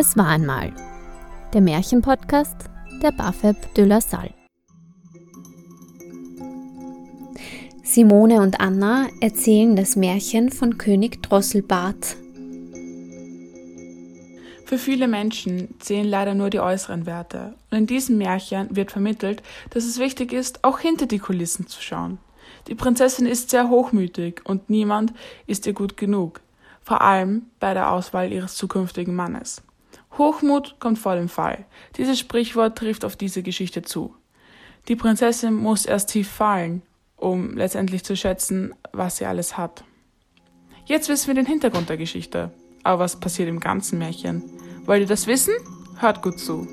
Es war einmal. Der Märchenpodcast der Bafeb de la Salle. Simone und Anna erzählen das Märchen von König Drosselbart. Für viele Menschen zählen leider nur die äußeren Werte. Und in diesem Märchen wird vermittelt, dass es wichtig ist, auch hinter die Kulissen zu schauen. Die Prinzessin ist sehr hochmütig und niemand ist ihr gut genug, vor allem bei der Auswahl ihres zukünftigen Mannes. Hochmut kommt vor dem Fall. Dieses Sprichwort trifft auf diese Geschichte zu. Die Prinzessin muss erst tief fallen, um letztendlich zu schätzen, was sie alles hat. Jetzt wissen wir den Hintergrund der Geschichte. Aber was passiert im ganzen Märchen? Wollt ihr das wissen? Hört gut zu.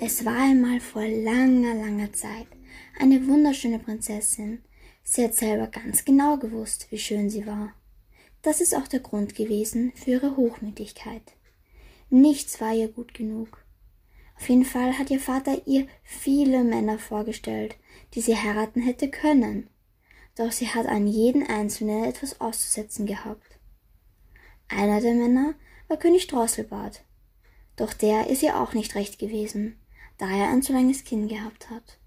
Es war einmal vor langer, langer Zeit eine wunderschöne Prinzessin. Sie hat selber ganz genau gewusst, wie schön sie war. Das ist auch der Grund gewesen für ihre Hochmütigkeit. Nichts war ihr gut genug. Auf jeden Fall hat ihr Vater ihr viele Männer vorgestellt, die sie heiraten hätte können. Doch sie hat an jeden einzelnen etwas auszusetzen gehabt. Einer der Männer war König Drosselbart. Doch der ist ihr auch nicht recht gewesen da er ein zu langes Kinn gehabt hat.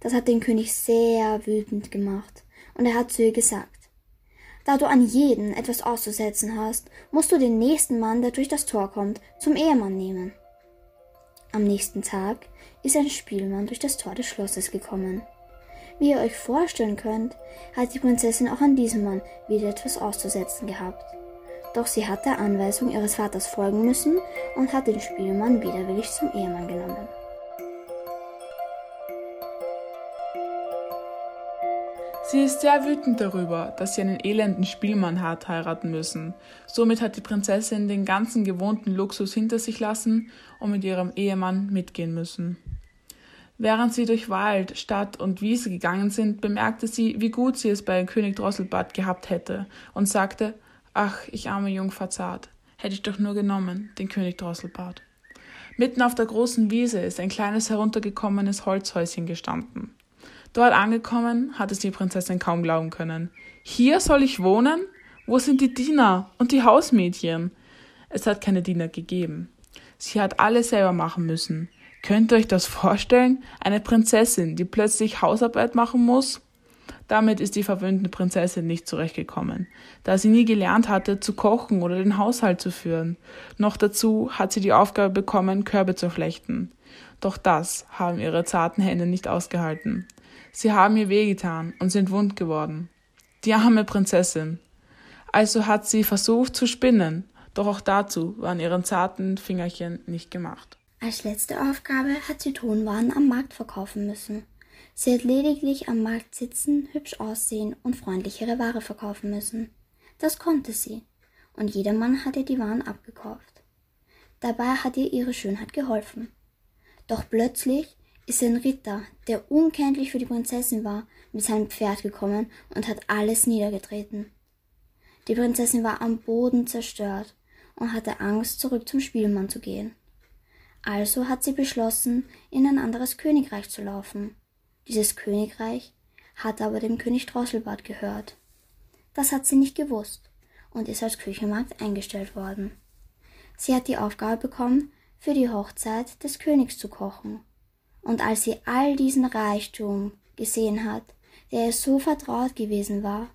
Das hat den König sehr wütend gemacht, und er hat zu ihr gesagt Da du an jeden etwas auszusetzen hast, musst du den nächsten Mann, der durch das Tor kommt, zum Ehemann nehmen. Am nächsten Tag ist ein Spielmann durch das Tor des Schlosses gekommen. Wie ihr euch vorstellen könnt, hat die Prinzessin auch an diesem Mann wieder etwas auszusetzen gehabt. Doch sie hat der Anweisung ihres Vaters folgen müssen und hat den Spielmann widerwillig zum Ehemann genommen. Sie ist sehr wütend darüber, dass sie einen elenden Spielmann hat heiraten müssen. Somit hat die Prinzessin den ganzen gewohnten Luxus hinter sich lassen und mit ihrem Ehemann mitgehen müssen. Während sie durch Wald, Stadt und Wiese gegangen sind, bemerkte sie, wie gut sie es bei König Drosselbart gehabt hätte und sagte, ach, ich arme Jungfer zart, hätte ich doch nur genommen, den König Drosselbart. Mitten auf der großen Wiese ist ein kleines heruntergekommenes Holzhäuschen gestanden. Dort angekommen, hatte die Prinzessin kaum glauben können. Hier soll ich wohnen? Wo sind die Diener und die Hausmädchen? Es hat keine Diener gegeben. Sie hat alles selber machen müssen. Könnt ihr euch das vorstellen? Eine Prinzessin, die plötzlich Hausarbeit machen muss? Damit ist die verwöhnte Prinzessin nicht zurechtgekommen, da sie nie gelernt hatte, zu kochen oder den Haushalt zu führen. Noch dazu hat sie die Aufgabe bekommen, Körbe zu flechten. Doch das haben ihre zarten Hände nicht ausgehalten. Sie haben ihr wehgetan und sind wund geworden. Die arme Prinzessin. Also hat sie versucht zu spinnen, doch auch dazu waren ihren zarten Fingerchen nicht gemacht. Als letzte Aufgabe hat sie Tonwaren am Markt verkaufen müssen. Sie hat lediglich am Markt sitzen, hübsch aussehen und freundlichere Ware verkaufen müssen. Das konnte sie, und jedermann hat ihr die Waren abgekauft. Dabei hat ihr ihre Schönheit geholfen. Doch plötzlich ist ein Ritter, der unkenntlich für die Prinzessin war, mit seinem Pferd gekommen und hat alles niedergetreten. Die Prinzessin war am Boden zerstört und hatte Angst, zurück zum Spielmann zu gehen. Also hat sie beschlossen, in ein anderes Königreich zu laufen. Dieses Königreich hat aber dem König Drosselbart gehört. Das hat sie nicht gewusst und ist als Küchenmagd eingestellt worden. Sie hat die Aufgabe bekommen, für die Hochzeit des Königs zu kochen und als sie all diesen Reichtum gesehen hat, der ihr so vertraut gewesen war,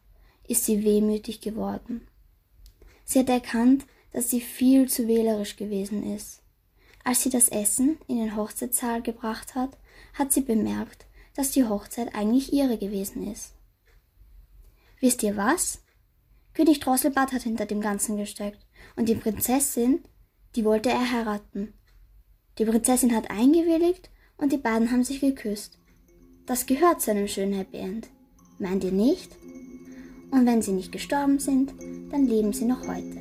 ist sie wehmütig geworden. Sie hat erkannt, dass sie viel zu wählerisch gewesen ist. Als sie das Essen in den Hochzeitssaal gebracht hat, hat sie bemerkt, dass die Hochzeit eigentlich ihre gewesen ist. Wisst ihr was? König Drosselbart hat hinter dem Ganzen gesteckt und die Prinzessin, die wollte er heiraten. Die Prinzessin hat eingewilligt und die beiden haben sich geküsst. Das gehört zu einem schönen Happy End. Meint ihr nicht? Und wenn sie nicht gestorben sind, dann leben sie noch heute.